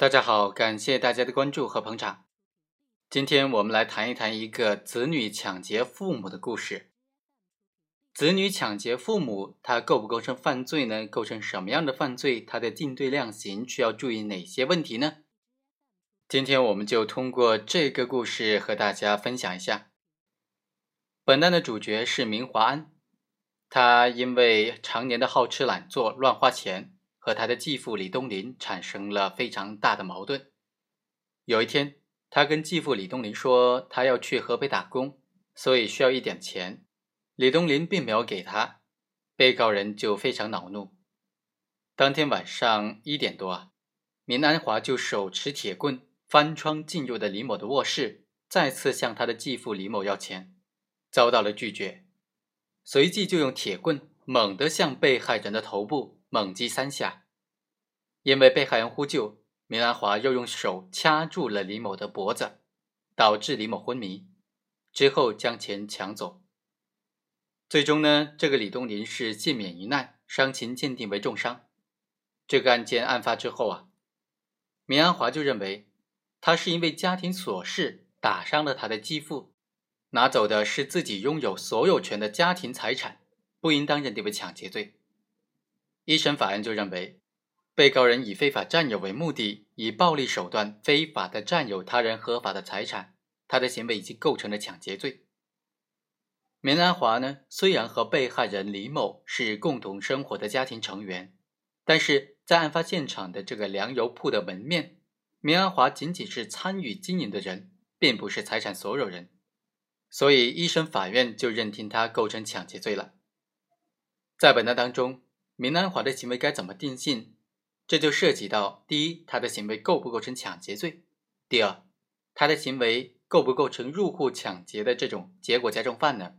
大家好，感谢大家的关注和捧场。今天我们来谈一谈一个子女抢劫父母的故事。子女抢劫父母，他构不构成犯罪呢？构成什么样的犯罪？他的定罪量刑需要注意哪些问题呢？今天我们就通过这个故事和大家分享一下。本案的主角是明华安，他因为常年的好吃懒做、乱花钱。和他的继父李东林产生了非常大的矛盾。有一天，他跟继父李东林说，他要去河北打工，所以需要一点钱。李东林并没有给他，被告人就非常恼怒。当天晚上一点多啊，明安华就手持铁棍翻窗进入的李某的卧室，再次向他的继父李某要钱，遭到了拒绝，随即就用铁棍猛地向被害人的头部。猛击三下，因为被害人呼救，明安华又用手掐住了李某的脖子，导致李某昏迷，之后将钱抢走。最终呢，这个李东林是幸免于难，伤情鉴定为重伤。这个案件案发之后啊，明安华就认为他是因为家庭琐事打伤了他的继父，拿走的是自己拥有所有权的家庭财产，不应当认定为抢劫罪。一审法院就认为，被告人以非法占有为目的，以暴力手段非法的占有他人合法的财产，他的行为已经构成了抢劫罪。明安华呢，虽然和被害人李某是共同生活的家庭成员，但是在案发现场的这个粮油铺的门面，明安华仅仅是参与经营的人，并不是财产所有人，所以一审法院就认定他构成抢劫罪了。在本案当中。明安华的行为该怎么定性？这就涉及到：第一，他的行为构不构成抢劫罪；第二，他的行为构不构成入户抢劫的这种结果加重犯呢？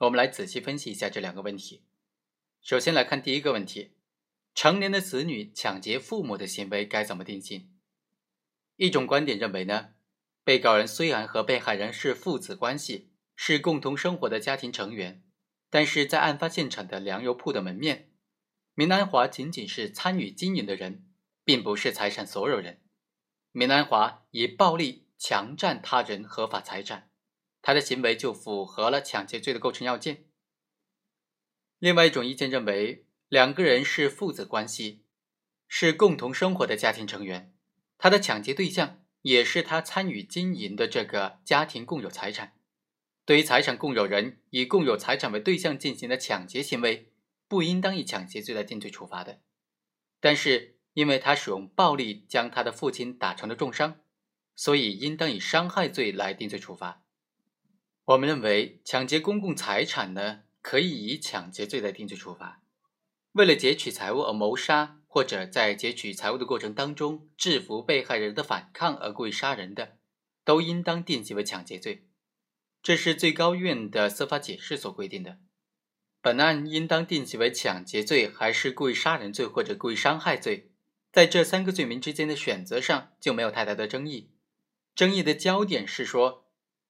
我们来仔细分析一下这两个问题。首先来看第一个问题：成年的子女抢劫父母的行为该怎么定性？一种观点认为呢，被告人虽然和被害人是父子关系，是共同生活的家庭成员，但是在案发现场的粮油铺的门面。明安华仅仅是参与经营的人，并不是财产所有人。明安华以暴力强占他人合法财产，他的行为就符合了抢劫罪的构成要件。另外一种意见认为，两个人是父子关系，是共同生活的家庭成员，他的抢劫对象也是他参与经营的这个家庭共有财产。对于财产共有人以共有财产为对象进行的抢劫行为。不应当以抢劫罪来定罪处罚的，但是因为他使用暴力将他的父亲打成了重伤，所以应当以伤害罪来定罪处罚。我们认为抢劫公共财产呢，可以以抢劫罪来定罪处罚。为了劫取财物而谋杀，或者在劫取财物的过程当中制服被害人的反抗而故意杀人的，都应当定性为抢劫罪。这是最高院的司法解释所规定的。本案应当定其为抢劫罪，还是故意杀人罪或者故意伤害罪？在这三个罪名之间的选择上就没有太大的争议。争议的焦点是说，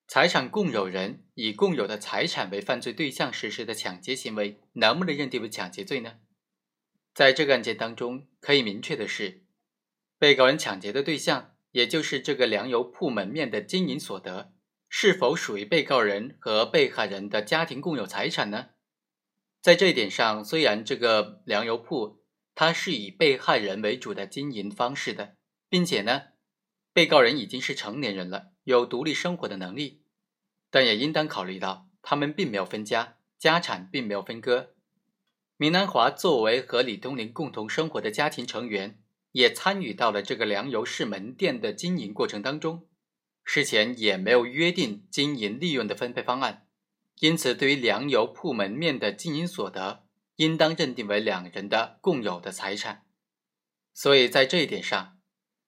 财产共有人以共有的财产为犯罪对象实施的抢劫行为，能不能认定为抢劫罪呢？在这个案件当中，可以明确的是，被告人抢劫的对象，也就是这个粮油铺门面的经营所得，是否属于被告人和被害人的家庭共有财产呢？在这一点上，虽然这个粮油铺它是以被害人为主的经营方式的，并且呢，被告人已经是成年人了，有独立生活的能力，但也应当考虑到他们并没有分家，家产并没有分割。明南华作为和李东林共同生活的家庭成员，也参与到了这个粮油市门店的经营过程当中，事前也没有约定经营利润的分配方案。因此，对于粮油铺门面的经营所得，应当认定为两人的共有的财产。所以在这一点上，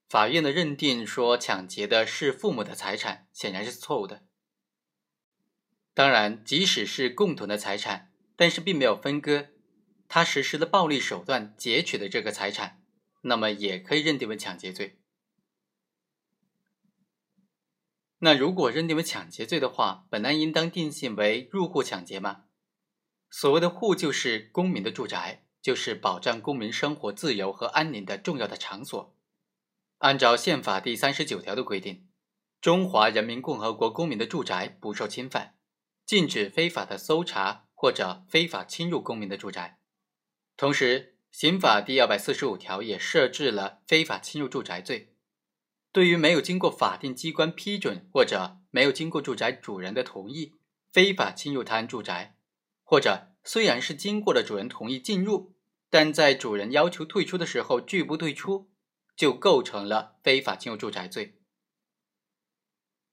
法院的认定说抢劫的是父母的财产，显然是错误的。当然，即使是共同的财产，但是并没有分割，他实施的暴力手段劫取的这个财产，那么也可以认定为抢劫罪。那如果认定为抢劫罪的话，本案应当定性为入户抢劫吗？所谓的户就是公民的住宅，就是保障公民生活自由和安宁的重要的场所。按照宪法第三十九条的规定，中华人民共和国公民的住宅不受侵犯，禁止非法的搜查或者非法侵入公民的住宅。同时，刑法第二百四十五条也设置了非法侵入住宅罪。对于没有经过法定机关批准或者没有经过住宅主人的同意，非法侵入他人住宅，或者虽然是经过了主人同意进入，但在主人要求退出的时候拒不退出，就构成了非法侵入住宅罪。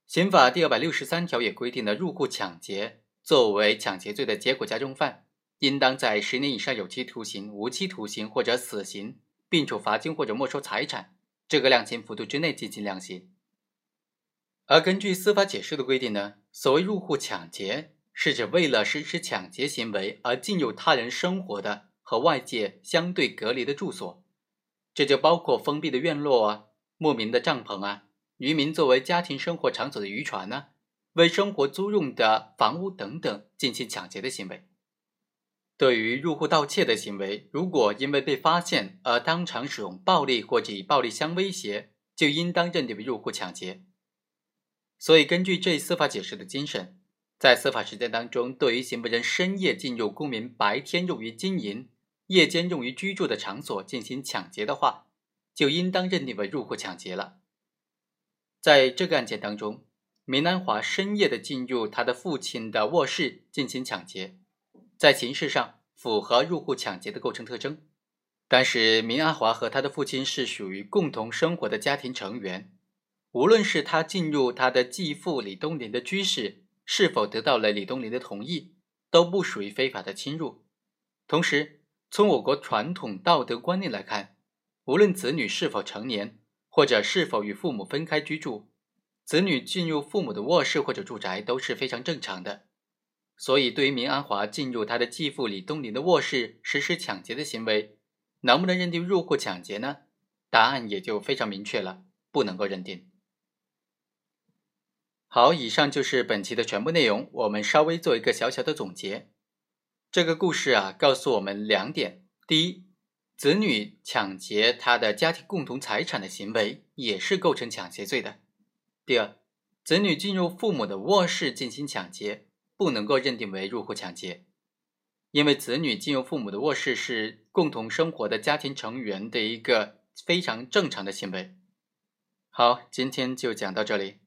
刑法第二百六十三条也规定了入户抢劫作为抢劫罪的结果加重犯，应当在十年以上有期徒刑、无期徒刑或者死刑，并处罚金或者没收财产这个量刑幅度之内进行量刑。而根据司法解释的规定呢，所谓入户抢劫，是指为了实施抢劫行为而进入他人生活的和外界相对隔离的住所，这就包括封闭的院落啊、牧民的帐篷啊、渔民作为家庭生活场所的渔船呢、为生活租用的房屋等等进行抢劫的行为。对于入户盗窃的行为，如果因为被发现而当场使用暴力或者以暴力相威胁，就应当认定为入户抢劫。所以，根据这一司法解释的精神，在司法实践当中，对于行为人深夜进入公民白天用于经营、夜间用于居住的场所进行抢劫的话，就应当认定为入户抢劫了。在这个案件当中，梅兰华深夜的进入他的父亲的卧室进行抢劫，在形式上符合入户抢劫的构成特征。但是，明阿华和他的父亲是属于共同生活的家庭成员。无论是他进入他的继父李东林的居室，是否得到了李东林的同意，都不属于非法的侵入。同时，从我国传统道德观念来看，无论子女是否成年，或者是否与父母分开居住，子女进入父母的卧室或者住宅都是非常正常的。所以，对于明安华进入他的继父李东林的卧室实施抢劫的行为，能不能认定入户抢劫呢？答案也就非常明确了，不能够认定。好，以上就是本期的全部内容。我们稍微做一个小小的总结。这个故事啊，告诉我们两点：第一，子女抢劫他的家庭共同财产的行为也是构成抢劫罪的；第二，子女进入父母的卧室进行抢劫，不能够认定为入户抢劫，因为子女进入父母的卧室是共同生活的家庭成员的一个非常正常的行为。好，今天就讲到这里。